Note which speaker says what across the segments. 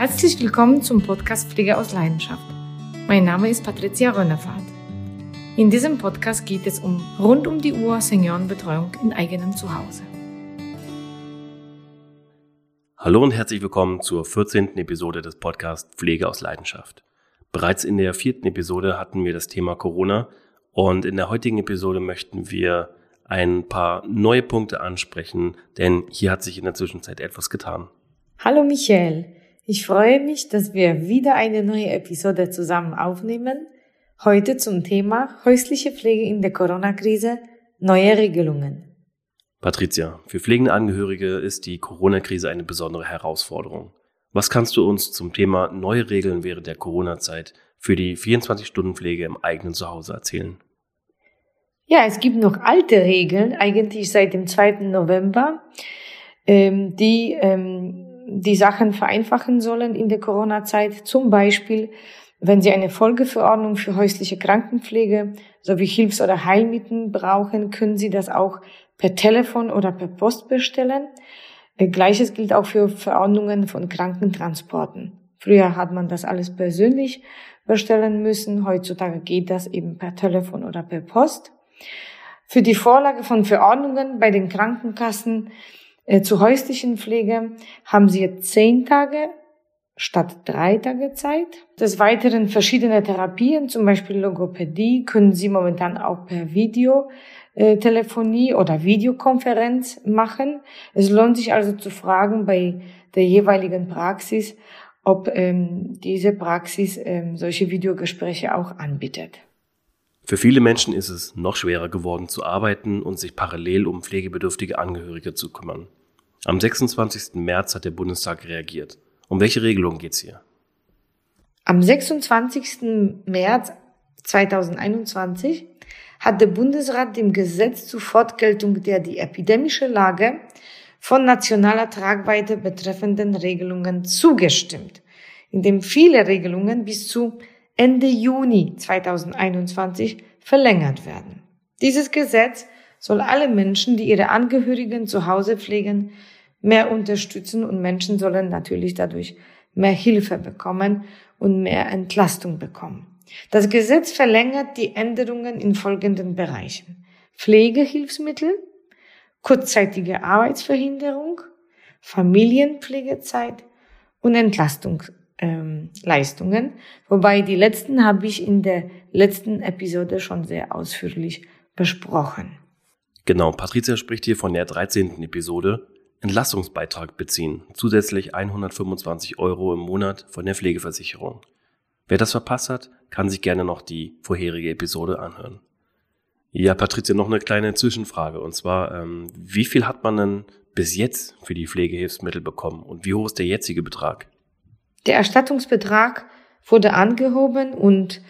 Speaker 1: Herzlich willkommen zum Podcast Pflege aus Leidenschaft. Mein Name ist Patricia Rönnefahrt. In diesem Podcast geht es um rund um die Uhr Seniorenbetreuung in eigenem Zuhause.
Speaker 2: Hallo und herzlich willkommen zur 14. Episode des Podcasts Pflege aus Leidenschaft. Bereits in der vierten Episode hatten wir das Thema Corona und in der heutigen Episode möchten wir ein paar neue Punkte ansprechen, denn hier hat sich in der Zwischenzeit etwas getan.
Speaker 1: Hallo Michael. Ich freue mich, dass wir wieder eine neue Episode zusammen aufnehmen. Heute zum Thema häusliche Pflege in der Corona-Krise, neue Regelungen.
Speaker 2: Patricia, für pflegende Angehörige ist die Corona-Krise eine besondere Herausforderung. Was kannst du uns zum Thema neue Regeln während der Corona-Zeit für die 24-Stunden-Pflege im eigenen Zuhause erzählen?
Speaker 1: Ja, es gibt noch alte Regeln, eigentlich seit dem 2. November, ähm, die ähm, die Sachen vereinfachen sollen in der Corona-Zeit. Zum Beispiel, wenn Sie eine Folgeverordnung für häusliche Krankenpflege sowie Hilfs- oder Heilmittel brauchen, können Sie das auch per Telefon oder per Post bestellen. Äh, Gleiches gilt auch für Verordnungen von Krankentransporten. Früher hat man das alles persönlich bestellen müssen. Heutzutage geht das eben per Telefon oder per Post. Für die Vorlage von Verordnungen bei den Krankenkassen äh, zur häuslichen Pflege haben Sie zehn Tage statt drei Tage Zeit. Des Weiteren verschiedene Therapien, zum Beispiel Logopädie, können Sie momentan auch per Videotelefonie oder Videokonferenz machen. Es lohnt sich also zu fragen bei der jeweiligen Praxis, ob ähm, diese Praxis ähm, solche Videogespräche auch anbietet.
Speaker 2: Für viele Menschen ist es noch schwerer geworden zu arbeiten und sich parallel um pflegebedürftige Angehörige zu kümmern. Am 26. März hat der Bundestag reagiert. Um welche Regelung geht es hier?
Speaker 1: Am 26. März 2021 hat der Bundesrat dem Gesetz zur Fortgeltung der die epidemische Lage von nationaler Tragweite betreffenden Regelungen zugestimmt, indem viele Regelungen bis zu Ende Juni 2021 verlängert werden. Dieses Gesetz soll alle Menschen, die ihre Angehörigen zu Hause pflegen, mehr unterstützen und Menschen sollen natürlich dadurch mehr Hilfe bekommen und mehr Entlastung bekommen. Das Gesetz verlängert die Änderungen in folgenden Bereichen. Pflegehilfsmittel, kurzzeitige Arbeitsverhinderung, Familienpflegezeit und Entlastungsleistungen, ähm, wobei die letzten habe ich in der letzten Episode schon sehr ausführlich besprochen.
Speaker 2: Genau, Patricia spricht hier von der 13. Episode Entlastungsbeitrag beziehen, zusätzlich 125 Euro im Monat von der Pflegeversicherung. Wer das verpasst hat, kann sich gerne noch die vorherige Episode anhören. Ja, Patricia, noch eine kleine Zwischenfrage. Und zwar, ähm, wie viel hat man denn bis jetzt für die Pflegehilfsmittel bekommen und wie hoch ist der jetzige Betrag?
Speaker 1: Der Erstattungsbetrag wurde angehoben und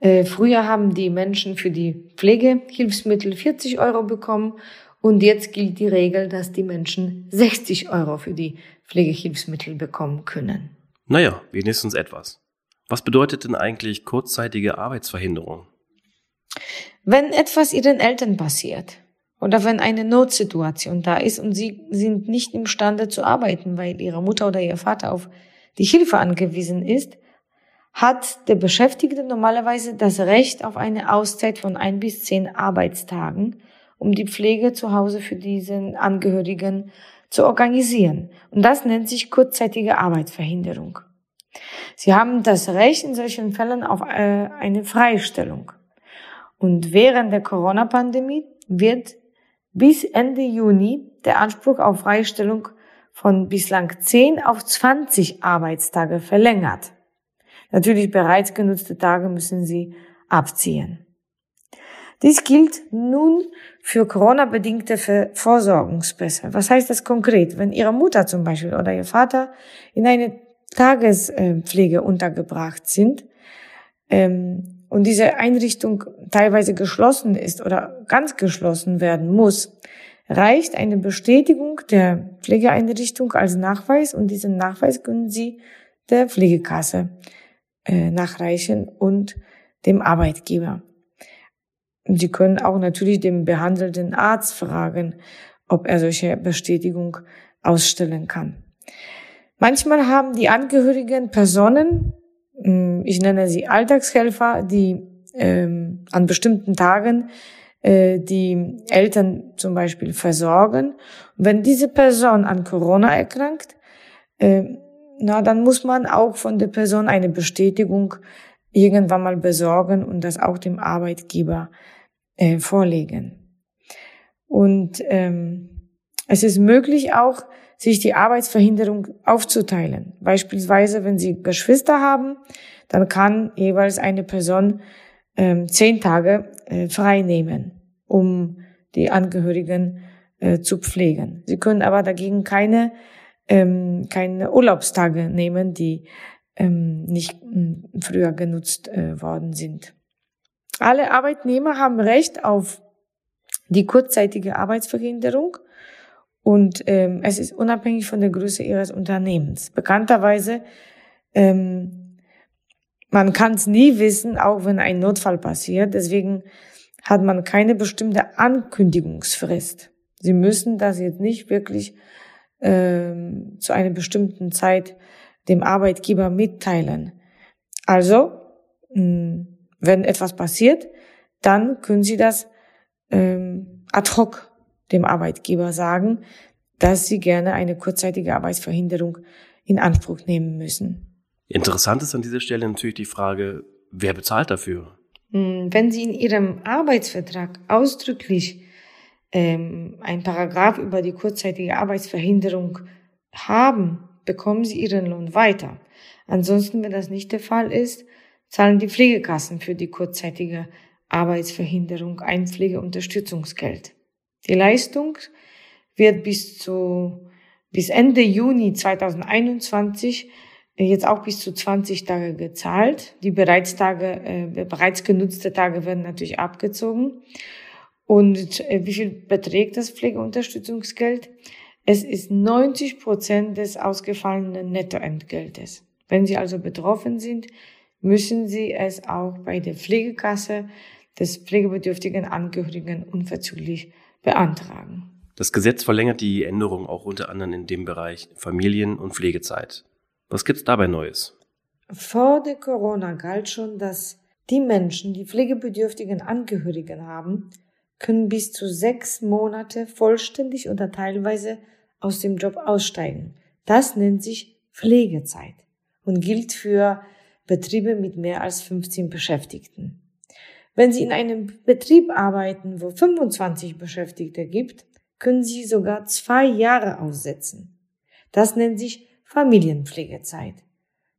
Speaker 1: äh, früher haben die Menschen für die Pflegehilfsmittel 40 Euro bekommen und jetzt gilt die Regel, dass die Menschen 60 Euro für die Pflegehilfsmittel bekommen können.
Speaker 2: Naja, wenigstens etwas. Was bedeutet denn eigentlich kurzzeitige Arbeitsverhinderung?
Speaker 1: Wenn etwas ihren Eltern passiert oder wenn eine Notsituation da ist und sie sind nicht imstande zu arbeiten, weil ihre Mutter oder ihr Vater auf die Hilfe angewiesen ist, hat der Beschäftigte normalerweise das Recht auf eine Auszeit von ein bis zehn Arbeitstagen, um die Pflege zu Hause für diesen Angehörigen zu organisieren. Und das nennt sich kurzzeitige Arbeitsverhinderung. Sie haben das Recht in solchen Fällen auf äh, eine Freistellung. Und während der Corona-Pandemie wird bis Ende Juni der Anspruch auf Freistellung von bislang 10 auf 20 Arbeitstage verlängert. Natürlich bereits genutzte Tage müssen Sie abziehen. Dies gilt nun für Corona-bedingte Vorsorgungspässe. Was heißt das konkret? Wenn Ihre Mutter zum Beispiel oder Ihr Vater in eine Tagespflege untergebracht sind ähm, und diese Einrichtung teilweise geschlossen ist oder ganz geschlossen werden muss, reicht eine Bestätigung der Pflegeeinrichtung als Nachweis und diesen Nachweis können Sie der Pflegekasse äh, nachreichen und dem Arbeitgeber. Sie können auch natürlich dem behandelnden Arzt fragen, ob er solche Bestätigung ausstellen kann. Manchmal haben die Angehörigen Personen, hm, ich nenne sie Alltagshelfer, die ähm, an bestimmten Tagen äh, die Eltern zum Beispiel versorgen. wenn diese Person an Corona erkrankt, äh, na, dann muss man auch von der Person eine Bestätigung irgendwann mal besorgen und das auch dem Arbeitgeber äh, vorlegen. Und ähm, es ist möglich auch, sich die Arbeitsverhinderung aufzuteilen. Beispielsweise, wenn Sie Geschwister haben, dann kann jeweils eine Person ähm, zehn Tage äh, frei nehmen, um die Angehörigen äh, zu pflegen. Sie können aber dagegen keine, ähm, keine Urlaubstage nehmen, die ähm, nicht ähm, früher genutzt äh, worden sind. Alle Arbeitnehmer haben Recht auf die kurzzeitige Arbeitsverhinderung und ähm, es ist unabhängig von der Größe ihres Unternehmens. Bekannterweise ähm, man kann es nie wissen, auch wenn ein Notfall passiert. Deswegen hat man keine bestimmte Ankündigungsfrist. Sie müssen das jetzt nicht wirklich ähm, zu einer bestimmten Zeit dem Arbeitgeber mitteilen. Also, mh, hm, wenn etwas passiert, dann können Sie das ähm, ad hoc dem Arbeitgeber sagen, dass Sie gerne eine kurzzeitige Arbeitsverhinderung in Anspruch nehmen müssen.
Speaker 2: Interessant ist an dieser Stelle natürlich die Frage, wer bezahlt dafür?
Speaker 1: Hm, wenn Sie in Ihrem Arbeitsvertrag ausdrücklich ähm, ein Paragraph über die kurzzeitige Arbeitsverhinderung haben, bekommen Sie Ihren Lohn weiter. Ansonsten, wenn das nicht der Fall ist, zahlen die Pflegekassen für die kurzzeitige Arbeitsverhinderung ein Pflegeunterstützungsgeld. Die Leistung wird bis zu bis Ende Juni 2021 jetzt auch bis zu 20 Tage gezahlt. Die bereits Tage, äh, bereits genutzte Tage werden natürlich abgezogen. Und äh, wie viel beträgt das Pflegeunterstützungsgeld? Es ist 90 Prozent des ausgefallenen Nettoentgeltes. Wenn Sie also betroffen sind, müssen Sie es auch bei der Pflegekasse des pflegebedürftigen Angehörigen unverzüglich beantragen.
Speaker 2: Das Gesetz verlängert die Änderung auch unter anderem in dem Bereich Familien- und Pflegezeit. Was gibt's dabei Neues?
Speaker 1: Vor der Corona galt schon, dass die Menschen, die pflegebedürftigen Angehörigen haben, können bis zu sechs Monate vollständig oder teilweise aus dem Job aussteigen. Das nennt sich Pflegezeit und gilt für Betriebe mit mehr als 15 Beschäftigten. Wenn Sie in einem Betrieb arbeiten, wo 25 Beschäftigte gibt, können Sie sogar zwei Jahre aussetzen. Das nennt sich Familienpflegezeit.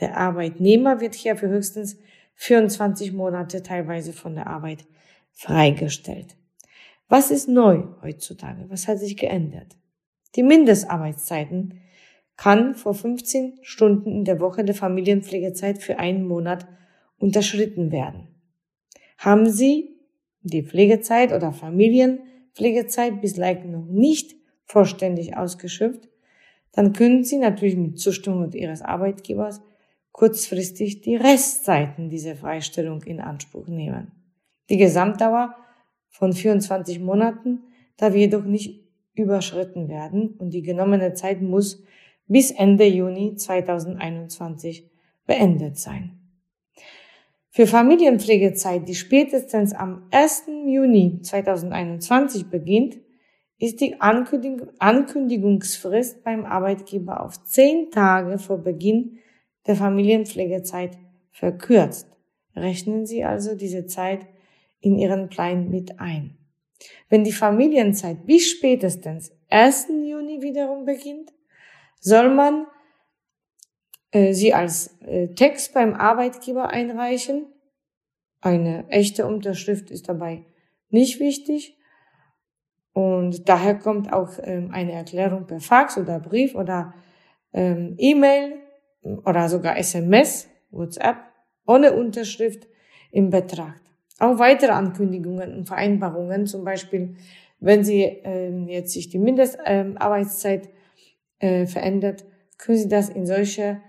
Speaker 1: Der Arbeitnehmer wird hier für höchstens 24 Monate teilweise von der Arbeit freigestellt. Was ist neu heutzutage? Was hat sich geändert? Die Mindestarbeitszeiten kann vor 15 Stunden in der Woche der Familienpflegezeit für einen Monat unterschritten werden. Haben Sie die Pflegezeit oder Familienpflegezeit bislang noch nicht vollständig ausgeschöpft, dann können Sie natürlich mit Zustimmung Ihres Arbeitgebers kurzfristig die Restzeiten dieser Freistellung in Anspruch nehmen. Die Gesamtdauer von 24 Monaten darf jedoch nicht überschritten werden und die genommene Zeit muss bis Ende Juni 2021 beendet sein. Für Familienpflegezeit, die spätestens am 1. Juni 2021 beginnt, ist die Ankündigungsfrist beim Arbeitgeber auf zehn Tage vor Beginn der Familienpflegezeit verkürzt. Rechnen Sie also diese Zeit in Ihren Plan mit ein. Wenn die Familienzeit bis spätestens 1. Juni wiederum beginnt, soll man äh, sie als äh, Text beim Arbeitgeber einreichen. Eine echte Unterschrift ist dabei nicht wichtig. Und daher kommt auch ähm, eine Erklärung per Fax oder Brief oder ähm, E-Mail oder sogar SMS, WhatsApp, ohne Unterschrift in Betracht. Auch weitere Ankündigungen und Vereinbarungen, zum Beispiel, wenn Sie ähm, jetzt sich die Mindestarbeitszeit ähm, äh, verändert, können Sie das in solche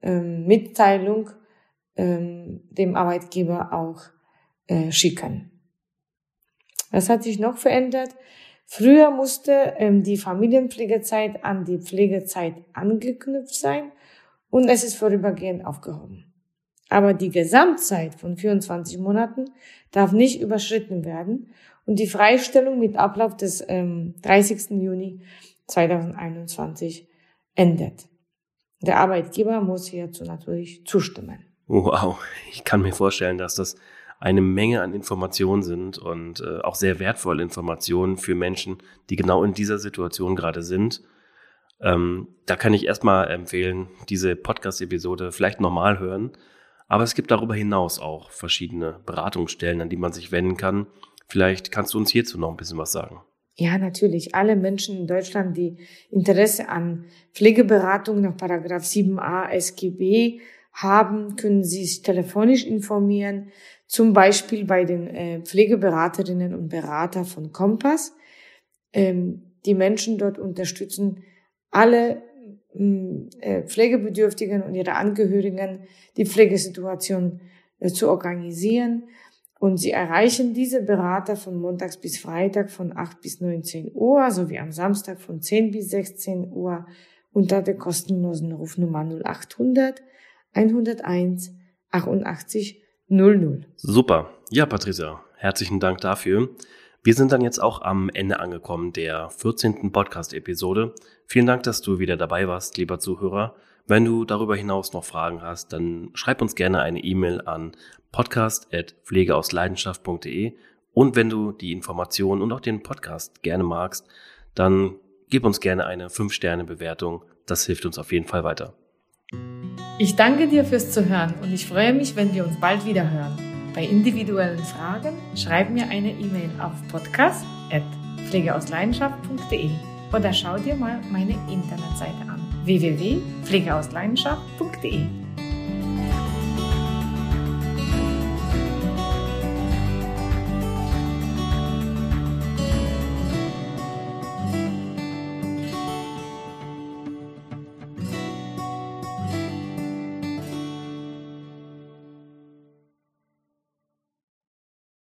Speaker 1: ähm, Mitteilung ähm, dem Arbeitgeber auch äh, schicken. Was hat sich noch verändert? Früher musste ähm, die Familienpflegezeit an die Pflegezeit angeknüpft sein und es ist vorübergehend aufgehoben. Aber die Gesamtzeit von 24 Monaten darf nicht überschritten werden und die Freistellung mit Ablauf des ähm, 30. Juni 2021 endet. Der Arbeitgeber muss hierzu natürlich zustimmen.
Speaker 2: Wow, ich kann mir vorstellen, dass das eine Menge an Informationen sind und äh, auch sehr wertvolle Informationen für Menschen, die genau in dieser Situation gerade sind. Ähm, da kann ich erstmal empfehlen, diese Podcast-Episode vielleicht nochmal hören. Aber es gibt darüber hinaus auch verschiedene Beratungsstellen, an die man sich wenden kann. Vielleicht kannst du uns hierzu noch ein bisschen was sagen.
Speaker 1: Ja, natürlich. Alle Menschen in Deutschland, die Interesse an Pflegeberatung nach Paragraph 7a SGB haben, können sich telefonisch informieren, zum Beispiel bei den äh, Pflegeberaterinnen und Berater von Kompass. Ähm, die Menschen dort unterstützen alle Pflegebedürftigen und ihre Angehörigen, die Pflegesituation äh, zu organisieren und Sie erreichen diese Berater von montags bis Freitag von 8 bis 19 Uhr sowie am Samstag von 10 bis 16 Uhr unter der kostenlosen Rufnummer 0800 101 88 00.
Speaker 2: Super. Ja, Patricia, herzlichen Dank dafür. Wir sind dann jetzt auch am Ende angekommen der 14. Podcast-Episode. Vielen Dank, dass du wieder dabei warst, lieber Zuhörer. Wenn du darüber hinaus noch Fragen hast, dann schreib uns gerne eine E-Mail an podcast.pflegeausleidenschaft.de und wenn du die Informationen und auch den Podcast gerne magst, dann gib uns gerne eine 5-Sterne-Bewertung. Das hilft uns auf jeden Fall weiter.
Speaker 1: Ich danke dir fürs Zuhören und ich freue mich, wenn wir uns bald wieder hören. Bei individuellen Fragen schreib mir eine E-Mail auf podcast.pflegeausleidenschaft.de oder schau dir mal meine Internetseite an www.pflegeausleidenschaft.de.